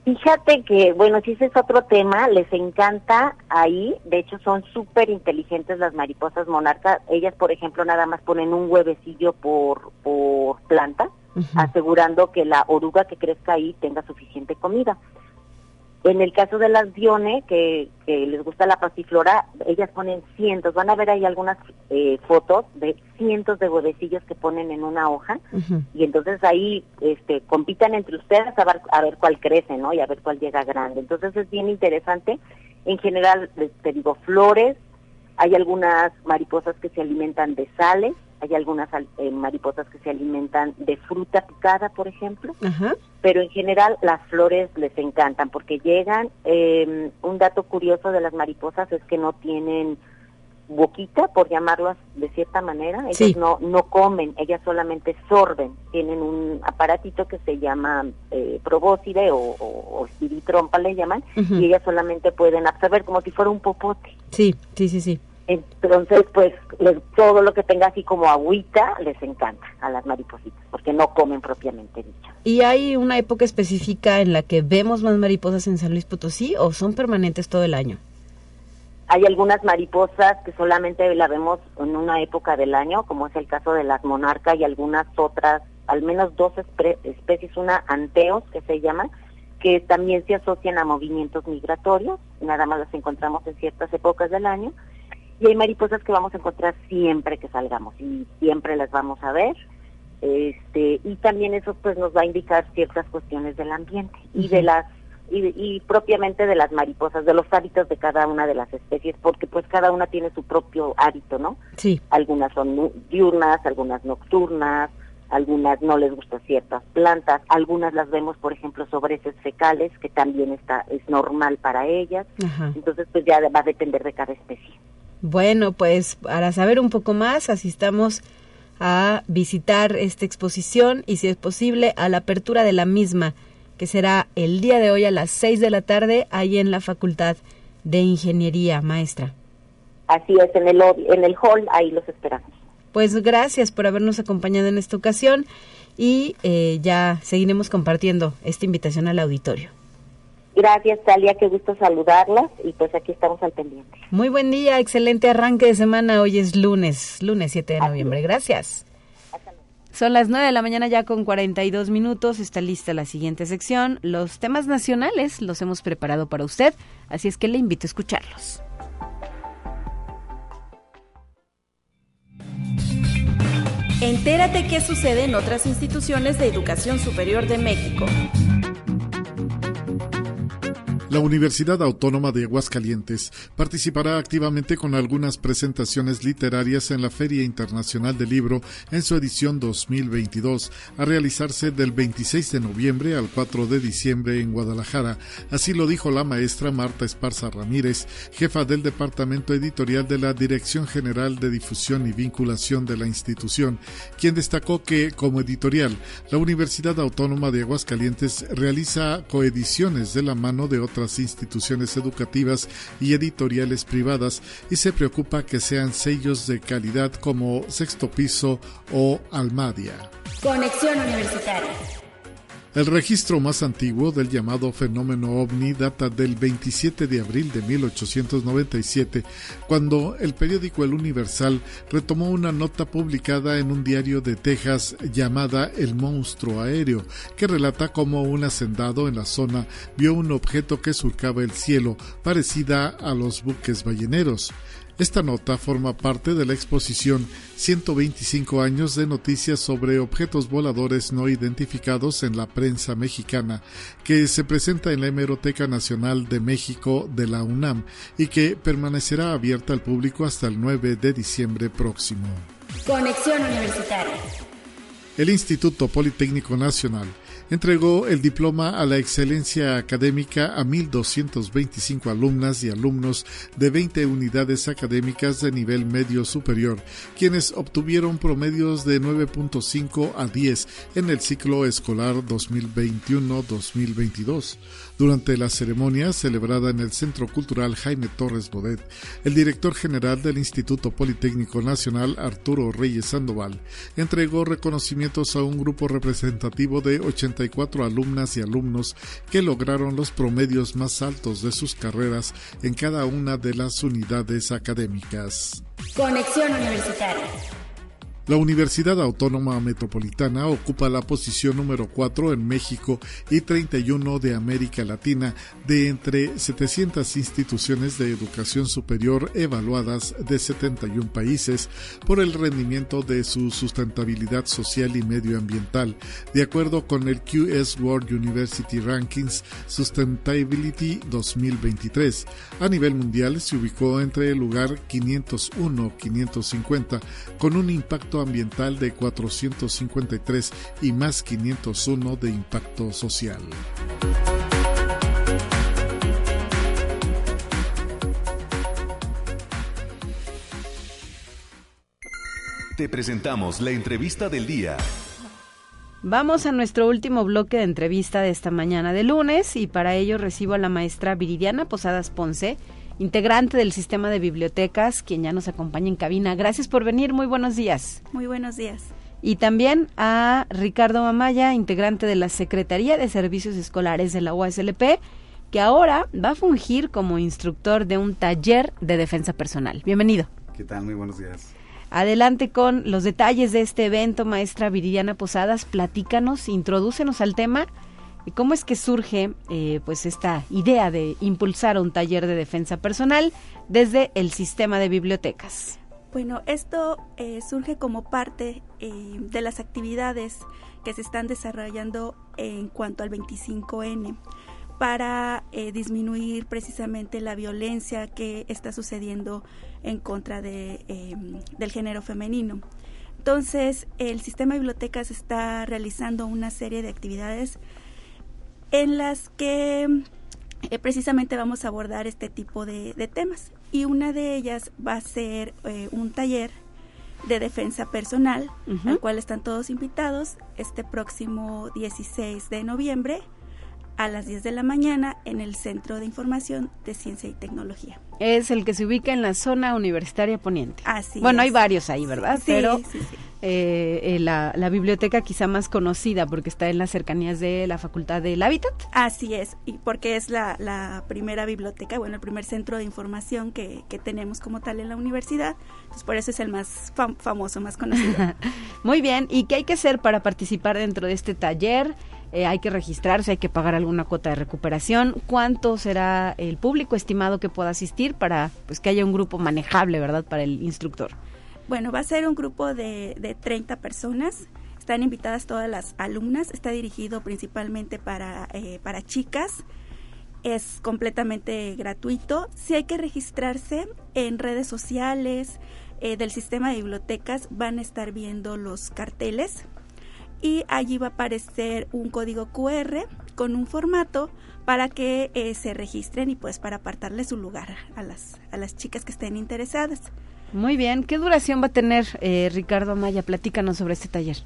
Fíjate que, bueno, si ese es otro tema, les encanta ahí, de hecho son súper inteligentes las mariposas monarca, ellas, por ejemplo, nada más ponen un huevecillo por, por planta, asegurando que la oruga que crezca ahí tenga suficiente comida. En el caso de las Dione, que, les gusta la pasiflora, ellas ponen cientos, van a ver ahí algunas eh, fotos de cientos de huevecillos que ponen en una hoja y entonces ahí este, compitan entre ustedes a ver, a ver cuál crece, ¿no? Y a ver cuál llega grande. Entonces es bien interesante. En general, te digo, flores, hay algunas mariposas que se alimentan de sales, hay algunas eh, mariposas que se alimentan de fruta picada, por ejemplo, pero en general las flores les encantan porque llegan. Eh, un dato curioso de las mariposas es que no tienen boquita, por llamarlo de cierta manera. Ellas no, no comen, ellas solamente sorben. Tienen un aparatito que se llama eh, probóscide o, o, le llaman, y ellas solamente pueden absorber como si fuera un popote. Sí, sí, sí, sí. Entonces, pues todo lo que tenga así como agüita les encanta a las maripositas, porque no comen propiamente dicho. ¿Y hay una época específica en la que vemos más mariposas en San Luis Potosí o son permanentes todo el año? Hay algunas mariposas que solamente la vemos en una época del año, como es el caso de las monarcas y algunas otras, al menos dos especies, una anteos que se llama, que también se asocian a movimientos migratorios, nada más las encontramos en ciertas épocas del año y hay mariposas que vamos a encontrar siempre que salgamos y siempre las vamos a ver. Este, y también eso pues nos va a indicar ciertas cuestiones del ambiente y de las y, propiamente de las mariposas, de los hábitos de cada una de las especies, porque pues cada una tiene su propio hábito, ¿no? Sí. Algunas son diurnas, algunas nocturnas, algunas no les gustan ciertas plantas, algunas las vemos, por ejemplo, sobre heces fecales, que también está es normal para ellas. Entonces, pues ya va a depender de cada especie. Bueno, pues para saber un poco más, asistamos a visitar esta exposición y si es posible a la apertura de la misma, que será el día de hoy a las 6 de la tarde ahí en la Facultad de Ingeniería, maestra. Así es, en el, en el hall, ahí los esperamos. Pues gracias por habernos acompañado en esta ocasión y eh, ya seguiremos compartiendo esta invitación al auditorio. Gracias, Talia, qué gusto saludarlas y pues aquí estamos al pendiente. Muy buen día, excelente arranque de semana. Hoy es lunes, lunes 7 de noviembre. Gracias. Son las 9 de la mañana ya con 42 minutos. Está lista la siguiente sección. Los temas nacionales los hemos preparado para usted, así es que le invito a escucharlos. Entérate qué sucede en otras instituciones de educación superior de México. La Universidad Autónoma de Aguascalientes participará activamente con algunas presentaciones literarias en la Feria Internacional del Libro en su edición 2022, a realizarse del 26 de noviembre al 4 de diciembre en Guadalajara. Así lo dijo la maestra Marta Esparza Ramírez, jefa del Departamento Editorial de la Dirección General de Difusión y Vinculación de la institución, quien destacó que, como editorial, la Universidad Autónoma de Aguascalientes realiza coediciones de la mano de otras instituciones educativas y editoriales privadas y se preocupa que sean sellos de calidad como Sexto Piso o Almadia. Conexión Universitaria. El registro más antiguo del llamado fenómeno ovni data del 27 de abril de 1897, cuando el periódico El Universal retomó una nota publicada en un diario de Texas llamada El monstruo aéreo, que relata cómo un hacendado en la zona vio un objeto que surcaba el cielo, parecida a los buques balleneros. Esta nota forma parte de la exposición 125 años de noticias sobre objetos voladores no identificados en la prensa mexicana, que se presenta en la Hemeroteca Nacional de México de la UNAM y que permanecerá abierta al público hasta el 9 de diciembre próximo. Conexión Universitaria. El Instituto Politécnico Nacional entregó el diploma a la excelencia académica a 1.225 alumnas y alumnos de 20 unidades académicas de nivel medio superior, quienes obtuvieron promedios de 9.5 a 10 en el ciclo escolar 2021-2022. Durante la ceremonia celebrada en el Centro Cultural Jaime Torres Bodet, el director general del Instituto Politécnico Nacional, Arturo Reyes Sandoval, entregó reconocimientos a un grupo representativo de 84 alumnas y alumnos que lograron los promedios más altos de sus carreras en cada una de las unidades académicas. Conexión Universitaria. La Universidad Autónoma Metropolitana ocupa la posición número 4 en México y 31 de América Latina de entre 700 instituciones de educación superior evaluadas de 71 países por el rendimiento de su sustentabilidad social y medioambiental, de acuerdo con el QS World University Rankings Sustainability 2023. A nivel mundial se ubicó entre el lugar 501-550 con un impacto ambiental de 453 y más 501 de impacto social. Te presentamos la entrevista del día. Vamos a nuestro último bloque de entrevista de esta mañana de lunes y para ello recibo a la maestra Viridiana Posadas Ponce, integrante del sistema de bibliotecas, quien ya nos acompaña en cabina. Gracias por venir, muy buenos días. Muy buenos días. Y también a Ricardo Mamaya, integrante de la Secretaría de Servicios Escolares de la UASLP, que ahora va a fungir como instructor de un taller de defensa personal. Bienvenido. ¿Qué tal? Muy buenos días. Adelante con los detalles de este evento, maestra Viridiana Posadas. Platícanos, introdúcenos al tema ¿Cómo es que surge eh, pues esta idea de impulsar un taller de defensa personal desde el sistema de bibliotecas? Bueno, esto eh, surge como parte eh, de las actividades que se están desarrollando en cuanto al 25N para disminuir precisamente la violencia que está sucediendo en contra de, del género femenino. Entonces, el sistema de bibliotecas está realizando una serie de actividades en las que eh, precisamente vamos a abordar este tipo de, temas. Y una de ellas va a ser eh, un taller de defensa personal, al cual están todos invitados este próximo 16 de noviembre a las 10 de la mañana en el Centro de Información de Ciencia y Tecnología. Es el que se ubica en la zona universitaria poniente. Así Bueno, es. hay varios ahí, ¿verdad? Sí, Pero sí, sí. eh, eh, la, la biblioteca quizá más conocida porque está en las cercanías de la Facultad del Hábitat. Así es, y porque es la, la primera biblioteca, bueno, el primer centro de información que, que tenemos como tal en la universidad, entonces por eso es el más fam- famoso, más conocido. Muy bien, ¿y qué hay que hacer para participar dentro de este taller? Eh, hay que registrarse, hay que pagar alguna cuota de recuperación. ¿Cuánto será el público estimado que pueda asistir para pues que haya un grupo manejable, verdad, para el instructor? Bueno, va a ser un grupo de, de 30 personas. Están invitadas todas las alumnas. Está dirigido principalmente para, eh, para chicas. Es completamente gratuito. Si hay que registrarse en redes sociales eh, del sistema de bibliotecas, van a estar viendo los carteles y allí va a aparecer un código QR con un formato para que eh, se registren y pues para apartarle su lugar a las, a las chicas que estén interesadas. Muy bien, ¿qué duración va a tener eh, Ricardo Amaya? Platícanos sobre este taller.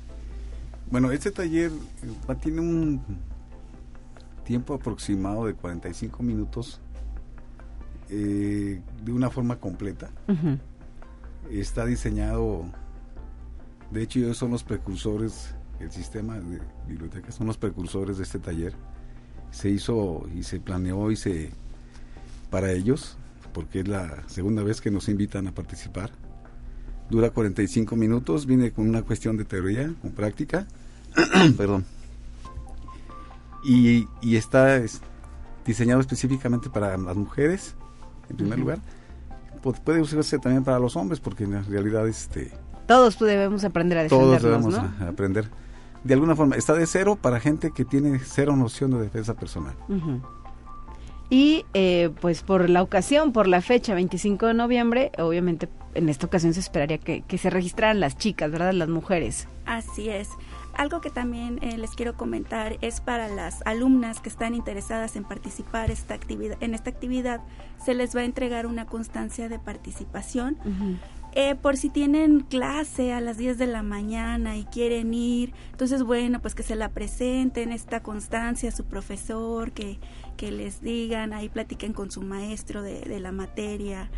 Bueno, este taller eh, va- tiene un tiempo aproximado de 45 minutos eh, de una forma completa. Está diseñado, de hecho ellos son los precursores, el sistema de bibliotecas son los precursores de este taller. Se hizo y se planeó y se para ellos, porque es la segunda vez que nos invitan a participar. Dura 45 minutos, viene con una cuestión de teoría, con práctica. Perdón. Y, y está es, diseñado específicamente para las mujeres, en primer lugar. Pu- puede usarse también para los hombres, porque en realidad este, Todos debemos aprender a todos defendernos, debemos ¿no? a- aprender. De alguna forma, está de cero para gente que tiene cero noción de defensa personal. Y eh, pues por la ocasión, por la fecha 25 de noviembre, obviamente en esta ocasión se esperaría que, que se registraran las chicas, ¿verdad? Las mujeres. Así es. Algo que también eh, les quiero comentar es para las alumnas que están interesadas en participar esta actividad, en esta actividad, se les va a entregar una constancia de participación. Eh, por si tienen clase a las 10 de la mañana y quieren ir, entonces bueno, pues que se la presenten esta constancia a su profesor, que, que les digan, ahí platiquen con su maestro de, de la materia,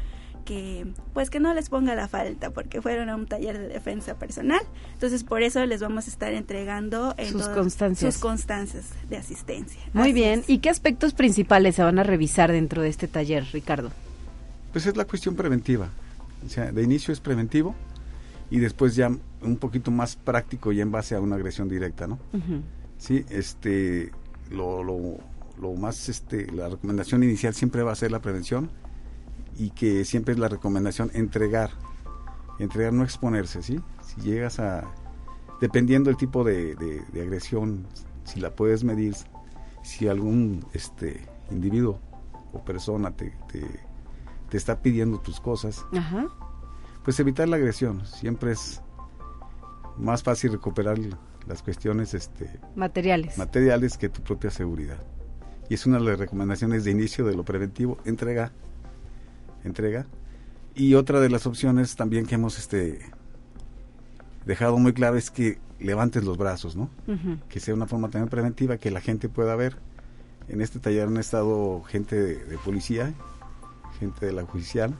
que pues que no les ponga la falta porque fueron a un taller de defensa personal. Entonces por eso les vamos a estar entregando en Sus constancias. sus constancias de asistencia. Muy Así bien. es. ¿Y qué aspectos principales se van a revisar dentro de este taller, Ricardo? Pues es la cuestión preventiva. O sea, de inicio es preventivo y después ya un poquito más práctico y en base a una agresión directa, ¿no? Sí, este, lo, lo, lo más, este, la recomendación inicial siempre va a ser la prevención y que siempre es la recomendación entregar, entregar, no exponerse, ¿sí? Si llegas a, dependiendo del tipo de, de- de agresión, si la puedes medir, si algún, este, individuo o persona te, te, te está pidiendo tus cosas, Ajá. pues evitar la agresión, siempre es más fácil recuperar las cuestiones, este, Materiales. materiales que tu propia seguridad. Y es una de las recomendaciones de inicio de lo preventivo, entrega, entrega. Y otra de las opciones también que hemos este dejado muy claro es que levantes los brazos, ¿no? Que sea una forma también preventiva que la gente pueda ver. En este taller han estado gente de, de policía, gente de la judicial,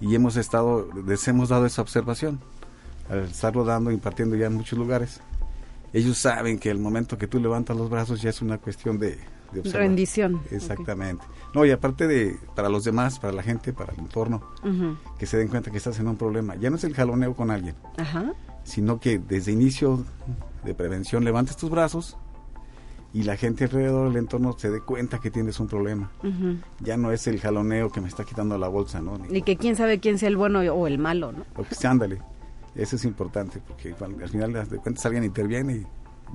y hemos estado, les hemos dado esa observación, al estarlo dando, impartiendo ya en muchos lugares. Ellos saben que el momento que tú levantas los brazos ya es una cuestión de, de. Rendición. Exactamente. No, y aparte de, para los demás, para la gente, para el entorno, Ujú. que se den cuenta que estás en un problema. Ya no es el jaloneo con alguien, Ajá. sino que desde inicio de prevención levantes tus brazos y la gente alrededor del entorno se dé cuenta que tienes un problema. Ya no es el jaloneo que me está quitando la bolsa, ¿no? Ni- Y que quién sabe quién sea el bueno o el malo, ¿no? o que ándale. Eso es importante, porque al al final de cuentas alguien interviene y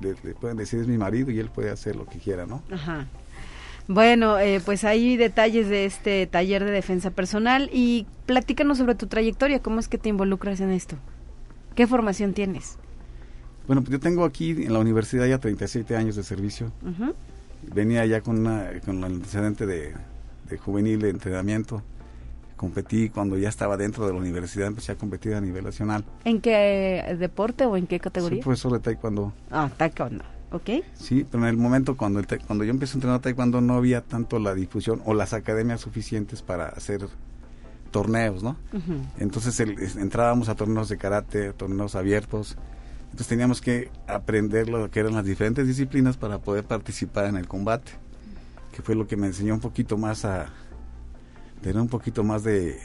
le, le pueden decir es mi marido y él puede hacer lo que quiera, ¿no? Ajá. Bueno, eh, pues hay detalles de este taller de defensa personal y platícanos sobre tu trayectoria, cómo es que te involucras en esto, qué formación tienes. Bueno, pues yo tengo aquí en la universidad ya 37 años de servicio. Venía ya con, una, con el antecedente de, de juvenil de entrenamiento. Competí cuando ya estaba dentro de la universidad, empecé a competir a nivel nacional. ¿En qué deporte o en qué Soy categoría? profesor de taekwondo. Ah, taekwondo. Ok. Sí, pero en el momento cuando, cuando yo empecé a entrenar taekwondo no había tanto la difusión o las academias suficientes para hacer torneos, ¿no? Entonces entrábamos a torneos de karate, torneos abiertos, entonces teníamos que aprender lo que eran las diferentes disciplinas para poder participar en el combate, que fue lo que me enseñó un poquito más a tener un poquito más de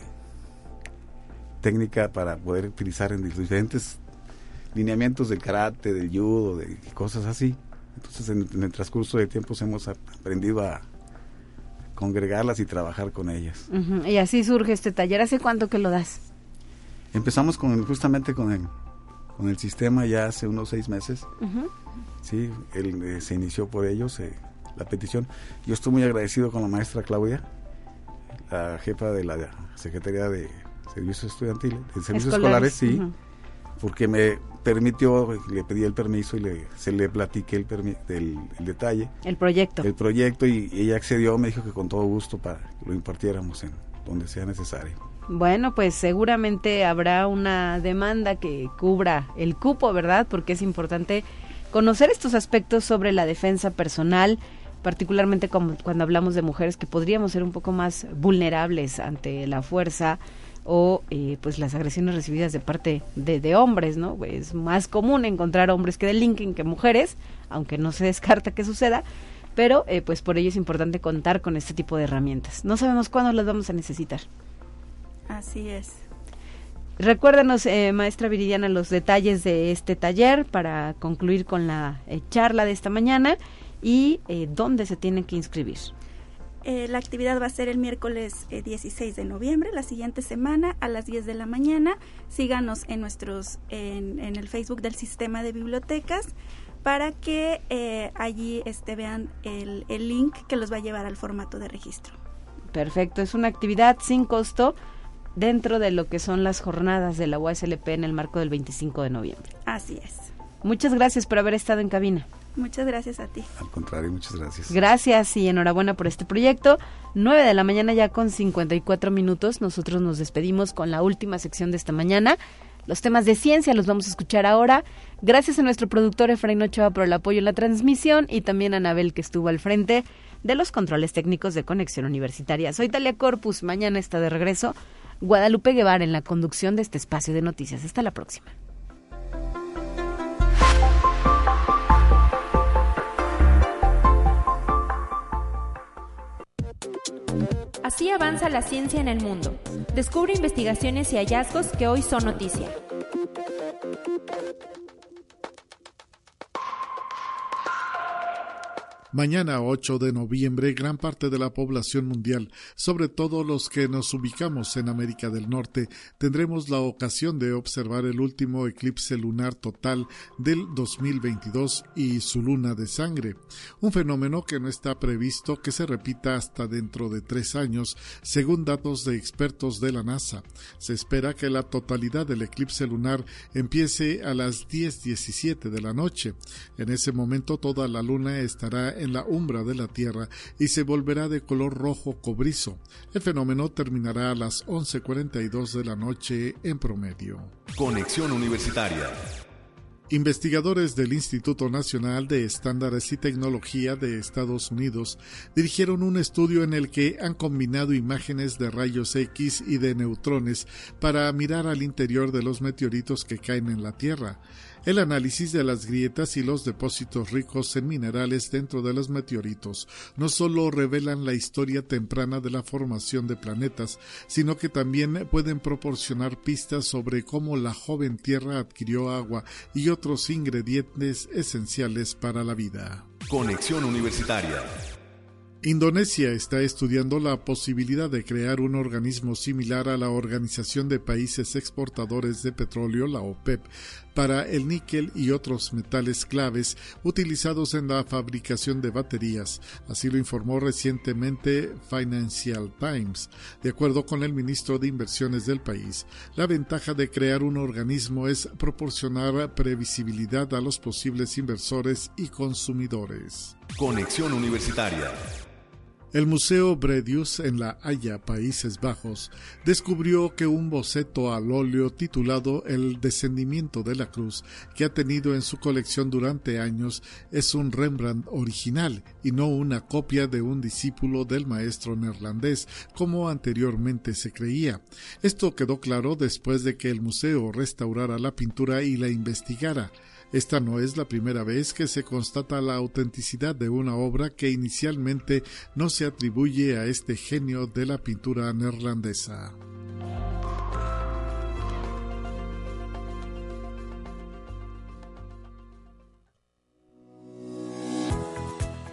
técnica para poder utilizar en los diferentes lineamientos del karate, del judo, de cosas así. Entonces en, el transcurso de tiempos hemos aprendido a congregarlas y trabajar con ellas. Y así surge este taller. ¿Hace cuánto que lo das? Empezamos con justamente con el con el sistema ya hace unos seis meses. Sí, él, eh, se inició por ellos eh, la petición. Yo estoy muy agradecido con la maestra Claudia, la jefa de la Secretaría de Servicios Estudiantiles, de Servicios Escolares, sí, porque me permitió, le pedí el permiso y le, se le platiqué el, el, detalle. El proyecto. El proyecto y ella accedió, me dijo que con todo gusto para que lo impartiéramos en donde sea necesario. Bueno, pues seguramente habrá una demanda que cubra el cupo, ¿verdad? Porque es importante conocer estos aspectos sobre la defensa personal, particularmente cuando hablamos de mujeres que podríamos ser un poco más vulnerables ante la fuerza o eh, pues las agresiones recibidas de parte de, hombres, ¿no? Es más común encontrar hombres que delinquen que mujeres, aunque no se descarta que suceda, pero eh, pues por ello es importante contar con este tipo de herramientas. No sabemos cuándo las vamos a necesitar. Así es. Recuérdenos, eh, maestra Viridiana, los detalles de este taller para concluir con la eh, charla de esta mañana y eh, dónde se tienen que inscribir. la actividad va a ser el miércoles 16 de noviembre, la siguiente semana a las 10 de la mañana. Síganos en nuestros en, el Facebook del Sistema de Bibliotecas para que allí este, vean el, el link que los va a llevar al formato de registro. Perfecto, es una actividad sin costo dentro de lo que son las jornadas de la UASLP en el marco del 25 de noviembre. Así es. Muchas gracias por haber estado en cabina. Muchas gracias a ti. Al contrario, muchas gracias. Gracias y enhorabuena por este proyecto. 9 de la mañana ya con 54 minutos. Nosotros nos despedimos con la última sección de esta mañana. Los temas de ciencia los vamos a escuchar ahora. Gracias a nuestro productor Efraín Ochoa por el apoyo en la transmisión y también a Anabel que estuvo al frente de los controles técnicos de Conexión Universitaria. Soy Talia Corpus. Mañana está de regreso Guadalupe Guevara en la conducción de este espacio de noticias. Hasta la próxima. Así avanza la ciencia en el mundo. Descubre investigaciones y hallazgos que hoy son noticia. Mañana 8 de noviembre, gran parte de la población mundial, sobre todo los que nos ubicamos en América del Norte, tendremos la ocasión de observar el último eclipse lunar total del 2022 y su luna de sangre, un fenómeno que no está previsto que se repita hasta dentro de tres años, según datos de expertos de la NASA. Se espera que la totalidad del eclipse lunar empiece a las 10.17 de la noche. En ese momento toda la luna estará en en la umbra de la Tierra y se volverá de color rojo cobrizo. El fenómeno terminará a las 11.42 de la noche en promedio. Conexión Universitaria. Investigadores del Instituto Nacional de Estándares y Tecnología de Estados Unidos dirigieron un estudio en el que han combinado imágenes de rayos X y de neutrones para mirar al interior de los meteoritos que caen en la Tierra. El análisis de las grietas y los depósitos ricos en minerales dentro de los meteoritos no solo revelan la historia temprana de la formación de planetas, sino que también pueden proporcionar pistas sobre cómo la joven Tierra adquirió agua y otros ingredientes esenciales para la vida. Conexión Universitaria Indonesia está estudiando la posibilidad de crear un organismo similar a la Organización de Países Exportadores de Petróleo, la OPEP, para el níquel y otros metales claves utilizados en la fabricación de baterías. Así lo informó recientemente Financial Times. De acuerdo con el ministro de Inversiones del país, la ventaja de crear un organismo es proporcionar previsibilidad a los posibles inversores y consumidores. Conexión Universitaria El Museo Bredius en La Haya, Países Bajos, descubrió que un boceto al óleo titulado El descendimiento de la cruz, que ha tenido en su colección durante años, es un Rembrandt original y no una copia de un discípulo del maestro neerlandés, como anteriormente se creía. Esto quedó claro después de que el museo restaurara la pintura y la investigara. Esta no es la primera vez que se constata la autenticidad de una obra que inicialmente no se atribuye a este genio de la pintura neerlandesa.